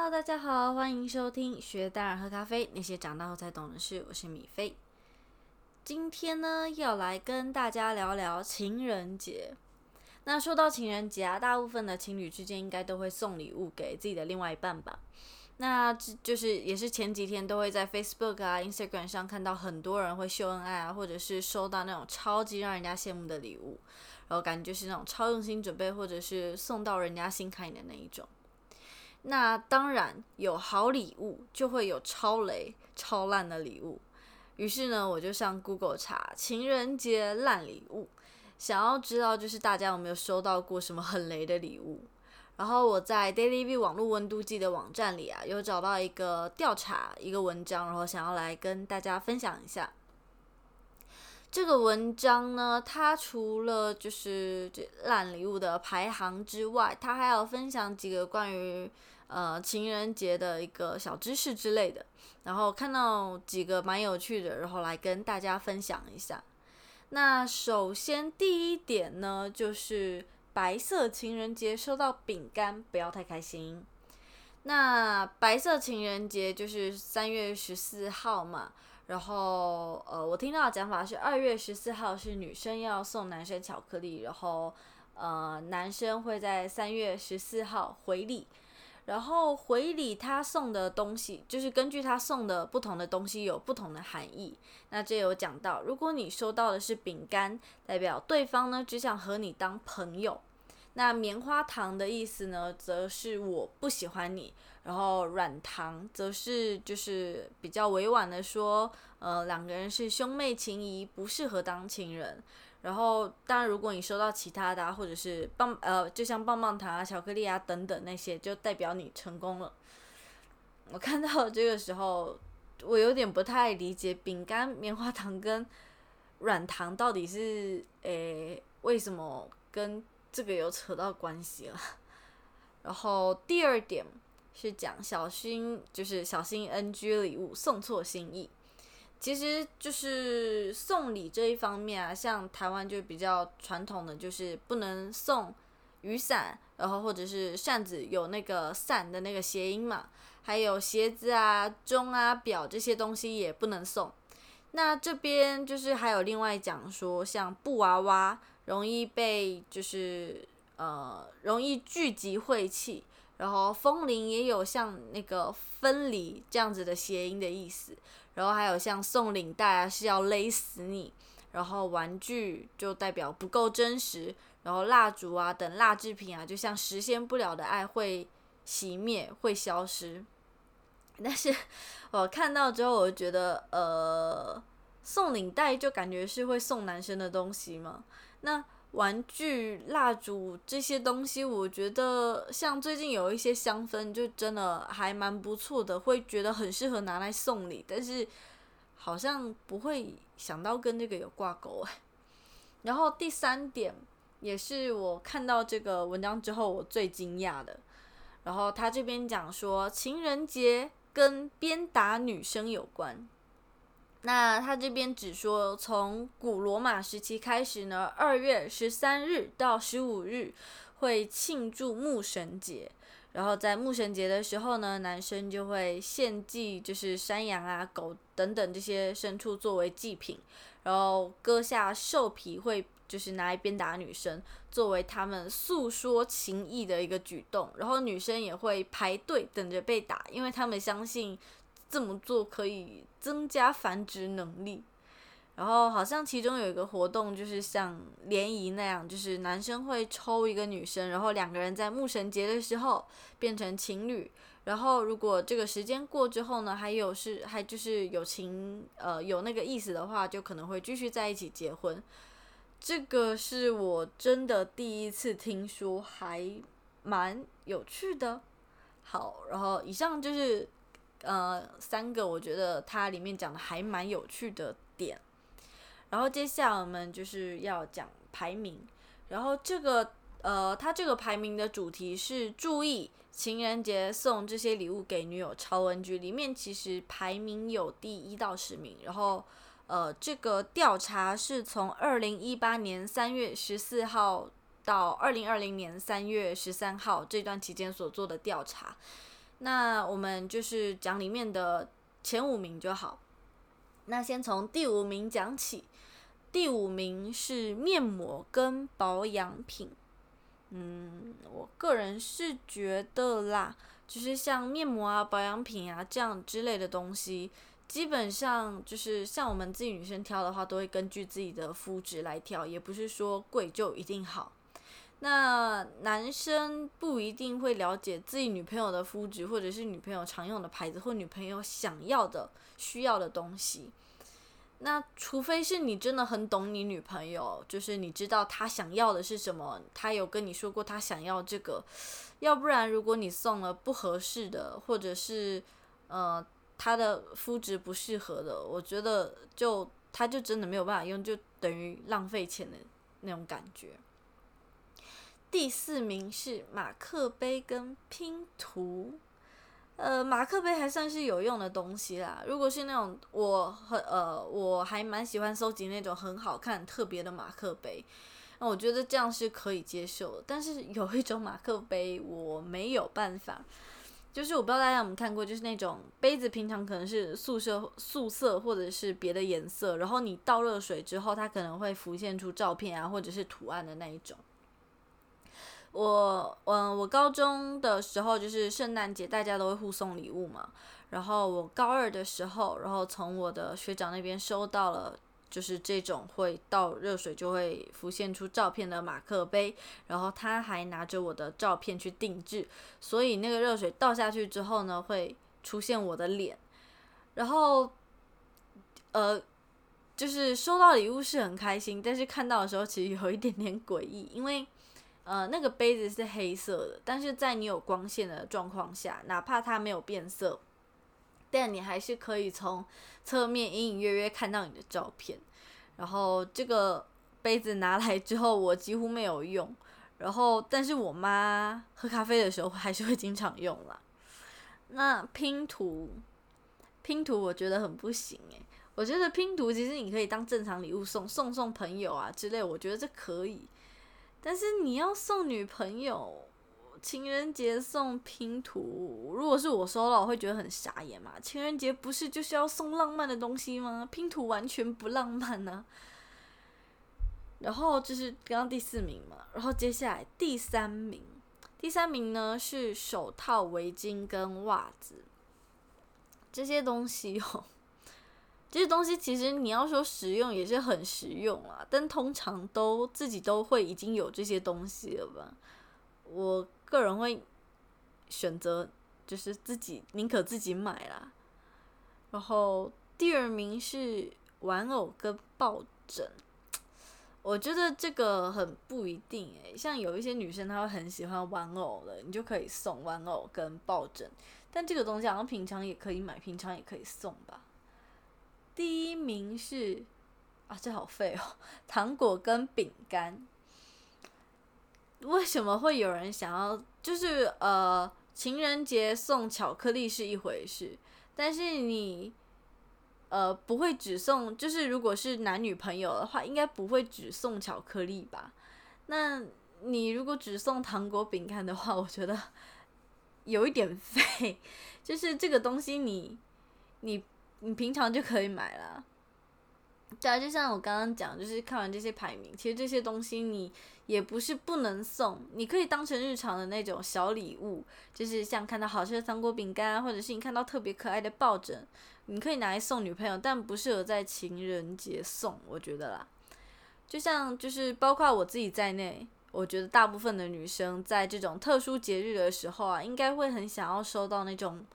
Hello，大家好，欢迎收听学大人喝咖啡，那些长大后才懂的事。我是米菲，今天呢要来跟大家聊聊情人节。那说到情人节啊，大部分的情侣之间应该都会送礼物给自己的另外一半吧。那这就是也是前几天都会在 Facebook 啊、Instagram 上看到很多人会秀恩爱啊，或者是收到那种超级让人家羡慕的礼物，然后感觉就是那种超用心准备，或者是送到人家心坎里的那一种。那当然有好礼物，就会有超雷、超烂的礼物。于是呢，我就上 Google 查情人节烂礼物，想要知道就是大家有没有收到过什么很雷的礼物。然后我在 DailyV 网络温度计的网站里啊，有找到一个调查一个文章，然后想要来跟大家分享一下。这个文章呢，它除了就是这烂礼物的排行之外，它还有分享几个关于呃情人节的一个小知识之类的。然后看到几个蛮有趣的，然后来跟大家分享一下。那首先第一点呢，就是白色情人节收到饼干不要太开心。那白色情人节就是三月十四号嘛。然后，呃，我听到的讲法是二月十四号是女生要送男生巧克力，然后，呃，男生会在三月十四号回礼，然后回礼他送的东西就是根据他送的不同的东西有不同的含义。那这有讲到，如果你收到的是饼干，代表对方呢只想和你当朋友。那棉花糖的意思呢，则是我不喜欢你。然后软糖则是就是比较委婉的说，呃，两个人是兄妹情谊，不适合当情人。然后当然，如果你收到其他的，或者是棒呃，就像棒棒糖啊、巧克力啊等等那些，就代表你成功了。我看到这个时候，我有点不太理解，饼干、棉花糖跟软糖到底是诶为什么跟这个有扯到关系了？然后第二点。是讲小心，就是小心 NG 礼物送错心意。其实就是送礼这一方面啊，像台湾就比较传统的，就是不能送雨伞，然后或者是扇子有那个伞的那个谐音嘛。还有鞋子啊、钟啊、表这些东西也不能送。那这边就是还有另外讲说，像布娃娃容易被就是呃容易聚集晦气。然后风铃也有像那个分离这样子的谐音的意思，然后还有像送领带啊是要勒死你，然后玩具就代表不够真实，然后蜡烛啊等蜡制品啊就像实现不了的爱会熄灭会消失，但是我看到之后我就觉得呃送领带就感觉是会送男生的东西嘛，那。玩具、蜡烛这些东西，我觉得像最近有一些香氛，就真的还蛮不错的，会觉得很适合拿来送礼。但是好像不会想到跟这个有挂钩哎。然后第三点也是我看到这个文章之后我最惊讶的。然后他这边讲说，情人节跟鞭打女生有关。那他这边只说，从古罗马时期开始呢，二月十三日到十五日会庆祝牧神节，然后在牧神节的时候呢，男生就会献祭，就是山羊啊、狗等等这些牲畜作为祭品，然后割下兽皮会就是拿来鞭打女生，作为他们诉说情意的一个举动，然后女生也会排队等着被打，因为他们相信。这么做可以增加繁殖能力，然后好像其中有一个活动就是像联谊那样，就是男生会抽一个女生，然后两个人在牧神节的时候变成情侣，然后如果这个时间过之后呢，还有是还就是有情呃有那个意思的话，就可能会继续在一起结婚。这个是我真的第一次听说，还蛮有趣的。好，然后以上就是。呃，三个我觉得它里面讲的还蛮有趣的点，然后接下来我们就是要讲排名，然后这个呃，它这个排名的主题是注意情人节送这些礼物给女友超 NG，里面其实排名有第一到十名，然后呃，这个调查是从二零一八年三月十四号到二零二零年三月十三号这段期间所做的调查。那我们就是讲里面的前五名就好。那先从第五名讲起，第五名是面膜跟保养品。嗯，我个人是觉得啦，就是像面膜啊、保养品啊这样之类的东西，基本上就是像我们自己女生挑的话，都会根据自己的肤质来挑，也不是说贵就一定好。那男生不一定会了解自己女朋友的肤质，或者是女朋友常用的牌子，或女朋友想要的、需要的东西。那除非是你真的很懂你女朋友，就是你知道她想要的是什么，她有跟你说过她想要这个，要不然如果你送了不合适的，或者是呃她的肤质不适合的，我觉得就她就真的没有办法用，就等于浪费钱的那种感觉。第四名是马克杯跟拼图，呃，马克杯还算是有用的东西啦。如果是那种我很呃，我还蛮喜欢收集那种很好看、特别的马克杯，那我觉得这样是可以接受的。但是有一种马克杯我没有办法，就是我不知道大家有没有看过，就是那种杯子平常可能是素色、素色或者是别的颜色，然后你倒热水之后，它可能会浮现出照片啊或者是图案的那一种。我，嗯，我高中的时候就是圣诞节，大家都会互送礼物嘛。然后我高二的时候，然后从我的学长那边收到了，就是这种会倒热水就会浮现出照片的马克杯。然后他还拿着我的照片去定制，所以那个热水倒下去之后呢，会出现我的脸。然后，呃，就是收到礼物是很开心，但是看到的时候其实有一点点诡异，因为。呃，那个杯子是黑色的，但是在你有光线的状况下，哪怕它没有变色，但你还是可以从侧面隐隐约约看到你的照片。然后这个杯子拿来之后，我几乎没有用。然后，但是我妈喝咖啡的时候还是会经常用啦。那拼图，拼图我觉得很不行诶。我觉得拼图其实你可以当正常礼物送，送送朋友啊之类，我觉得这可以。但是你要送女朋友情人节送拼图，如果是我收到，我会觉得很傻眼嘛。情人节不是就是要送浪漫的东西吗？拼图完全不浪漫呢。然后就是刚刚第四名嘛，然后接下来第三名，第三名呢是手套、围巾跟袜子这些东西哦。这些东西其实你要说实用也是很实用啊，但通常都自己都会已经有这些东西了吧。我个人会选择就是自己宁可自己买啦。然后第二名是玩偶跟抱枕，我觉得这个很不一定诶，像有一些女生她会很喜欢玩偶的，你就可以送玩偶跟抱枕，但这个东西好像平常也可以买，平常也可以送吧。第一名是啊，这好废哦！糖果跟饼干，为什么会有人想要？就是呃，情人节送巧克力是一回事，但是你呃不会只送，就是如果是男女朋友的话，应该不会只送巧克力吧？那你如果只送糖果饼干的话，我觉得有一点废，就是这个东西你你。你平常就可以买了，对啊，就像我刚刚讲，就是看完这些排名，其实这些东西你也不是不能送，你可以当成日常的那种小礼物，就是像看到好吃的糖果饼干，或者是你看到特别可爱的抱枕，你可以拿来送女朋友，但不适合在情人节送，我觉得啦。就像就是包括我自己在内，我觉得大部分的女生在这种特殊节日的时候啊，应该会很想要收到那种。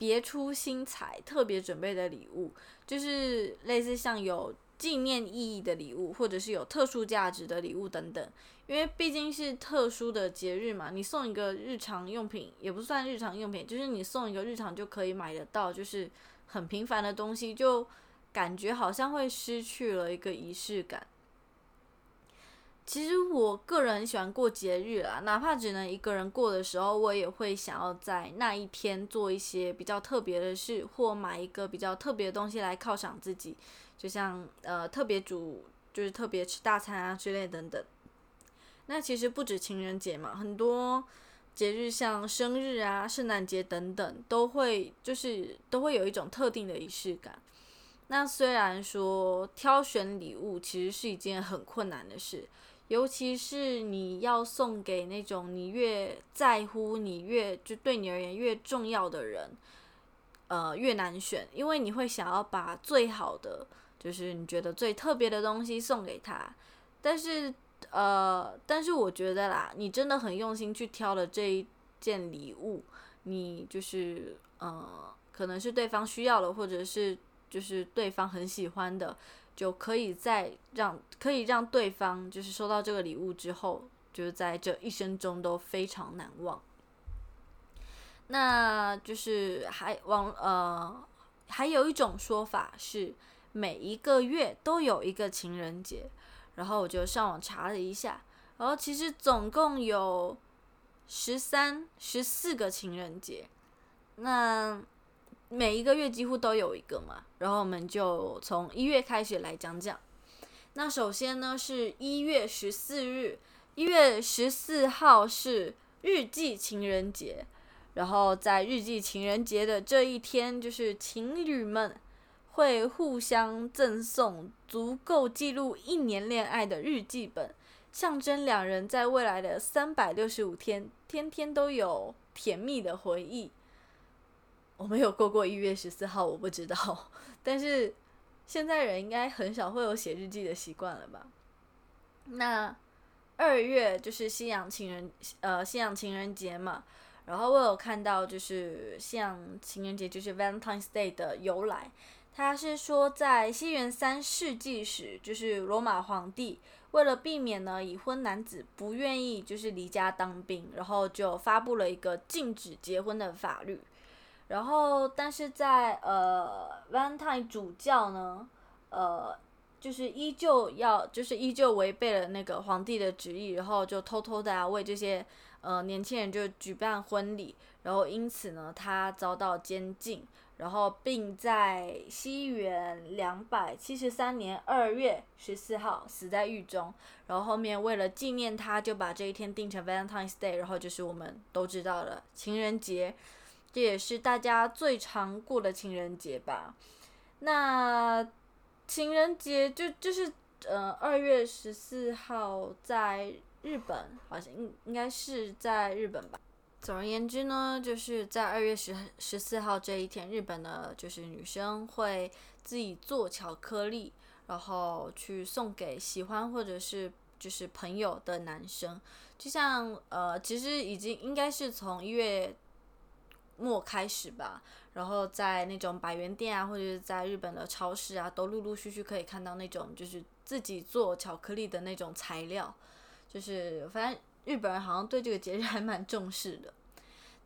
别出心裁、特别准备的礼物，就是类似像有纪念意义的礼物，或者是有特殊价值的礼物等等。因为毕竟是特殊的节日嘛，你送一个日常用品也不算日常用品，就是你送一个日常就可以买得到，就是很平凡的东西，就感觉好像会失去了一个仪式感。其实我个人很喜欢过节日啊，哪怕只能一个人过的时候，我也会想要在那一天做一些比较特别的事，或买一个比较特别的东西来犒赏自己，就像呃特别煮，就是特别吃大餐啊之类等等。那其实不止情人节嘛，很多节日，像生日啊、圣诞节等等，都会就是都会有一种特定的仪式感。那虽然说挑选礼物其实是一件很困难的事，尤其是你要送给那种你越在乎、你越就对你而言越重要的人，呃，越难选，因为你会想要把最好的，就是你觉得最特别的东西送给他。但是，呃，但是我觉得啦，你真的很用心去挑了这一件礼物，你就是呃，可能是对方需要的，或者是。就是对方很喜欢的，就可以在让可以让对方就是收到这个礼物之后，就是在这一生中都非常难忘。那就是还往呃，还有一种说法是每一个月都有一个情人节，然后我就上网查了一下，然后其实总共有十三、十四个情人节。那每一个月几乎都有一个嘛，然后我们就从一月开始来讲讲。那首先呢是一月十四日，一月十四号是日记情人节，然后在日记情人节的这一天，就是情侣们会互相赠送足够记录一年恋爱的日记本，象征两人在未来的三百六十五天，天天都有甜蜜的回忆。我没有过过一月十四号，我不知道。但是现在人应该很少会有写日记的习惯了吧？那二月就是西洋情人呃西洋情人节嘛，然后我有看到就是西洋情人节就是 Valentine's Day 的由来，他是说在西元三世纪时，就是罗马皇帝为了避免呢已婚男子不愿意就是离家当兵，然后就发布了一个禁止结婚的法律。然后，但是在呃，Valentine 主教呢，呃，就是依旧要，就是依旧违背了那个皇帝的旨意，然后就偷偷的啊为这些呃年轻人就举办婚礼，然后因此呢，他遭到监禁，然后并在西元两百七十三年二月十四号死在狱中，然后后面为了纪念他，就把这一天定成 Valentine's Day，然后就是我们都知道的情人节。这也是大家最常过的情人节吧？那情人节就就是呃二月十四号在日本，好像应应该是在日本吧。总而言之呢，就是在二月十十四号这一天，日本的就是女生会自己做巧克力，然后去送给喜欢或者是就是朋友的男生。就像呃，其实已经应该是从一月。末开始吧，然后在那种百元店啊，或者是在日本的超市啊，都陆陆续续可以看到那种就是自己做巧克力的那种材料，就是反正日本人好像对这个节日 还蛮重视的。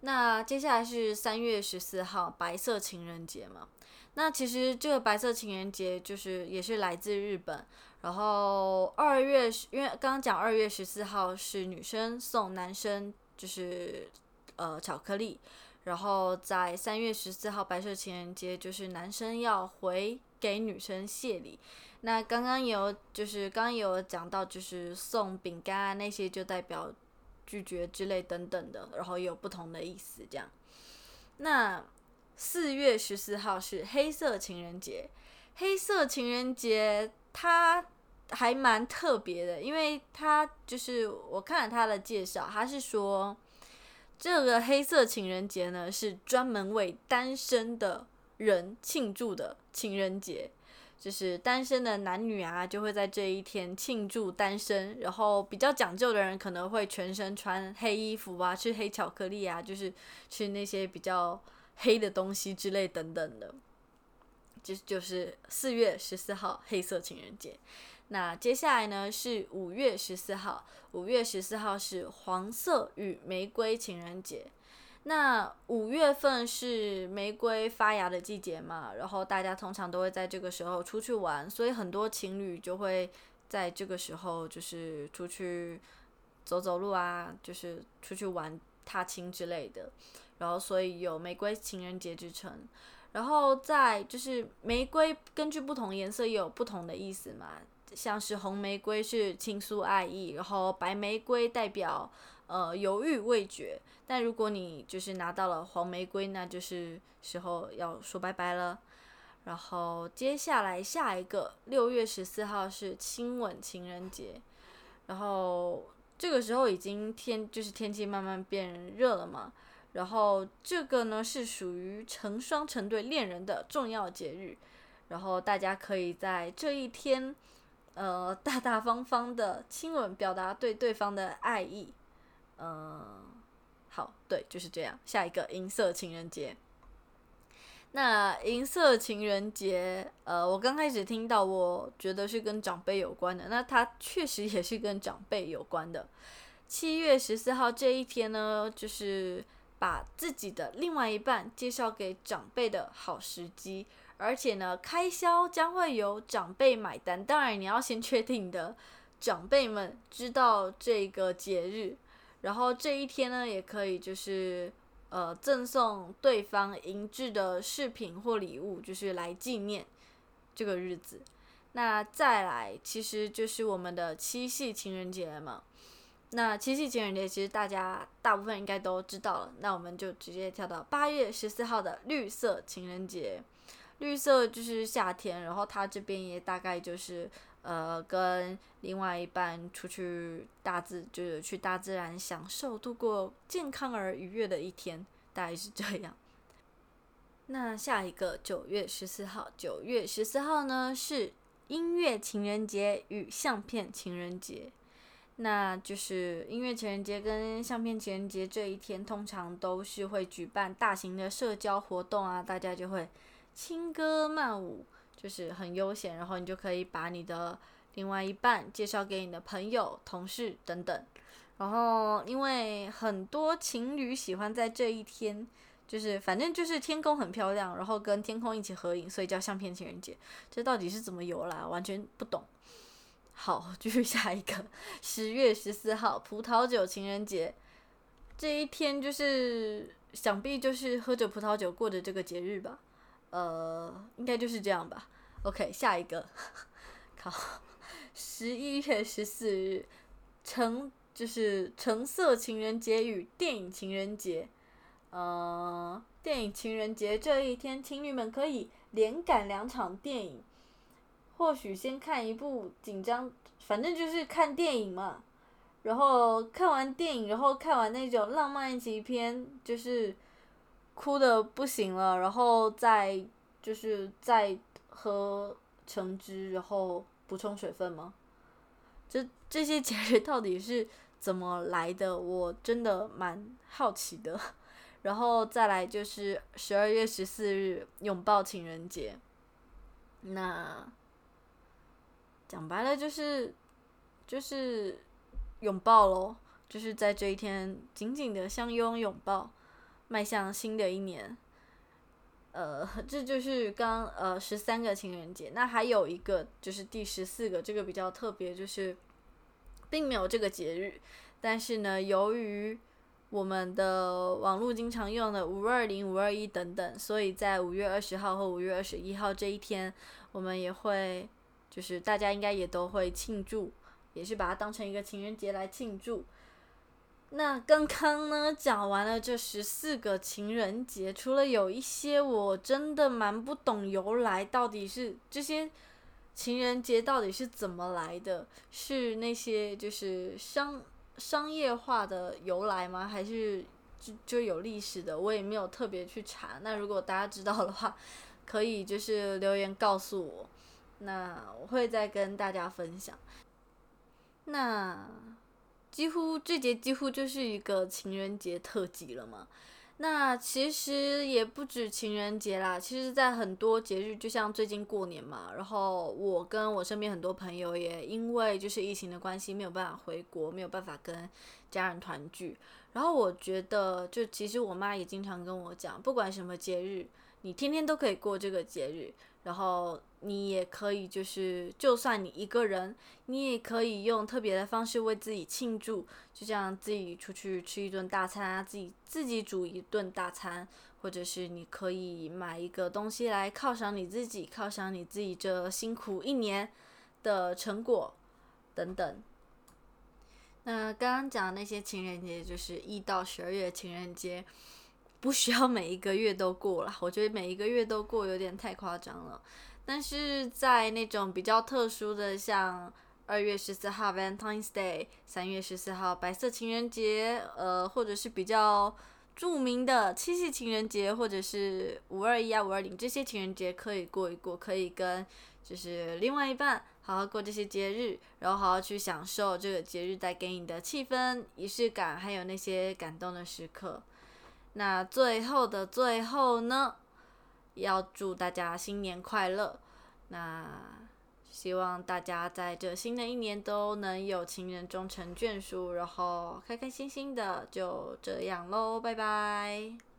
那接下来是三月十四号白色情人节嘛，那其实这个白色情人节就是也是来自日本，然后二月因为刚刚讲二月十四号是女生送男生就是呃巧克力。然后在三月十四号白色情人节，就是男生要回给女生谢礼。那刚刚有就是刚刚有讲到，就是送饼干啊那些就代表拒绝之类等等的，然后有不同的意思这样。那四月十四号是黑色情人节，黑色情人节它还蛮特别的，因为它就是我看了他的介绍，他是说。这个黑色情人节呢，是专门为单身的人庆祝的情人节，就是单身的男女啊，就会在这一天庆祝单身。然后比较讲究的人可能会全身穿黑衣服啊，吃黑巧克力啊，就是吃那些比较黑的东西之类等等的。就就是四月十四号黑色情人节。那接下来呢是五月十四号，五月十四号是黄色与玫瑰情人节。那五月份是玫瑰发芽的季节嘛，然后大家通常都会在这个时候出去玩，所以很多情侣就会在这个时候就是出去走走路啊，就是出去玩踏青之类的，然后所以有玫瑰情人节之称。然后在就是玫瑰根据不同颜色也有不同的意思嘛。像是红玫瑰是倾诉爱意，然后白玫瑰代表呃犹豫未决。但如果你就是拿到了黄玫瑰，那就是时候要说拜拜了。然后接下来下一个六月十四号是亲吻情人节，然后这个时候已经天就是天气慢慢变热了嘛。然后这个呢是属于成双成对恋人的重要节日，然后大家可以在这一天，呃，大大方方的亲吻，表达对对方的爱意。嗯，好，对，就是这样。下一个银色情人节。那银色情人节，呃，我刚开始听到，我觉得是跟长辈有关的。那它确实也是跟长辈有关的。七月十四号这一天呢，就是。把自己的另外一半介绍给长辈的好时机，而且呢，开销将会由长辈买单。当然，你要先确定的长辈们知道这个节日，然后这一天呢，也可以就是呃赠送对方银质的饰品或礼物，就是来纪念这个日子。那再来，其实就是我们的七夕情人节嘛。那七夕情人节其实大家大部分应该都知道了，那我们就直接跳到八月十四号的绿色情人节。绿色就是夏天，然后他这边也大概就是呃跟另外一半出去大自就是去大自然享受，度过健康而愉悦的一天，大概是这样。那下一个九月十四号，九月十四号呢是音乐情人节与相片情人节。那就是音乐情人节跟相片情人节这一天，通常都是会举办大型的社交活动啊，大家就会轻歌曼舞，就是很悠闲，然后你就可以把你的另外一半介绍给你的朋友、同事等等。然后，因为很多情侣喜欢在这一天，就是反正就是天空很漂亮，然后跟天空一起合影，所以叫相片情人节。这到底是怎么由来？完全不懂。好，继续下一个，十月十四号，葡萄酒情人节，这一天就是想必就是喝着葡萄酒过的这个节日吧，呃，应该就是这样吧。OK，下一个，好，十一月十四日，橙就是橙色情人节与电影情人节，呃，电影情人节这一天，情侣们可以连赶两场电影。或许先看一部紧张，反正就是看电影嘛。然后看完电影，然后看完那种浪漫爱片，就是哭的不行了，然后再就是再喝橙汁，然后补充水分吗？这这些节日到底是怎么来的？我真的蛮好奇的。然后再来就是十二月十四日拥抱情人节，那。讲白了就是，就是拥抱喽，就是在这一天紧紧的相拥拥抱，迈向新的一年。呃，这就是刚呃十三个情人节，那还有一个就是第十四个，这个比较特别，就是并没有这个节日，但是呢，由于我们的网络经常用的五二零、五二一等等，所以在五月二十号和五月二十一号这一天，我们也会。就是大家应该也都会庆祝，也是把它当成一个情人节来庆祝。那刚刚呢讲完了这十四个情人节，除了有一些我真的蛮不懂由来，到底是这些情人节到底是怎么来的？是那些就是商商业化的由来吗？还是就就有历史的？我也没有特别去查。那如果大家知道的话，可以就是留言告诉我。那我会再跟大家分享。那几乎这节几乎就是一个情人节特辑了嘛。那其实也不止情人节啦，其实在很多节日，就像最近过年嘛，然后我跟我身边很多朋友也因为就是疫情的关系，没有办法回国，没有办法跟家人团聚。然后我觉得，就其实我妈也经常跟我讲，不管什么节日，你天天都可以过这个节日。然后你也可以，就是就算你一个人，你也可以用特别的方式为自己庆祝，就像自己出去吃一顿大餐啊，自己自己煮一顿大餐，或者是你可以买一个东西来犒赏你自己，犒赏你自己这辛苦一年的成果等等。那刚刚讲的那些情人节，就是一到十二月情人节，不需要每一个月都过了。我觉得每一个月都过有点太夸张了。但是在那种比较特殊的，像二月十四号 Valentine's Day，三月十四号白色情人节，呃，或者是比较著名的七夕情人节，或者是五二一啊、五二零这些情人节，可以过一过，可以跟就是另外一半好好过这些节日，然后好好去享受这个节日带给你的气氛、仪式感，还有那些感动的时刻。那最后的最后呢？要祝大家新年快乐！那希望大家在这新的一年都能有情人终成眷属，然后开开心心的，就这样喽，拜拜。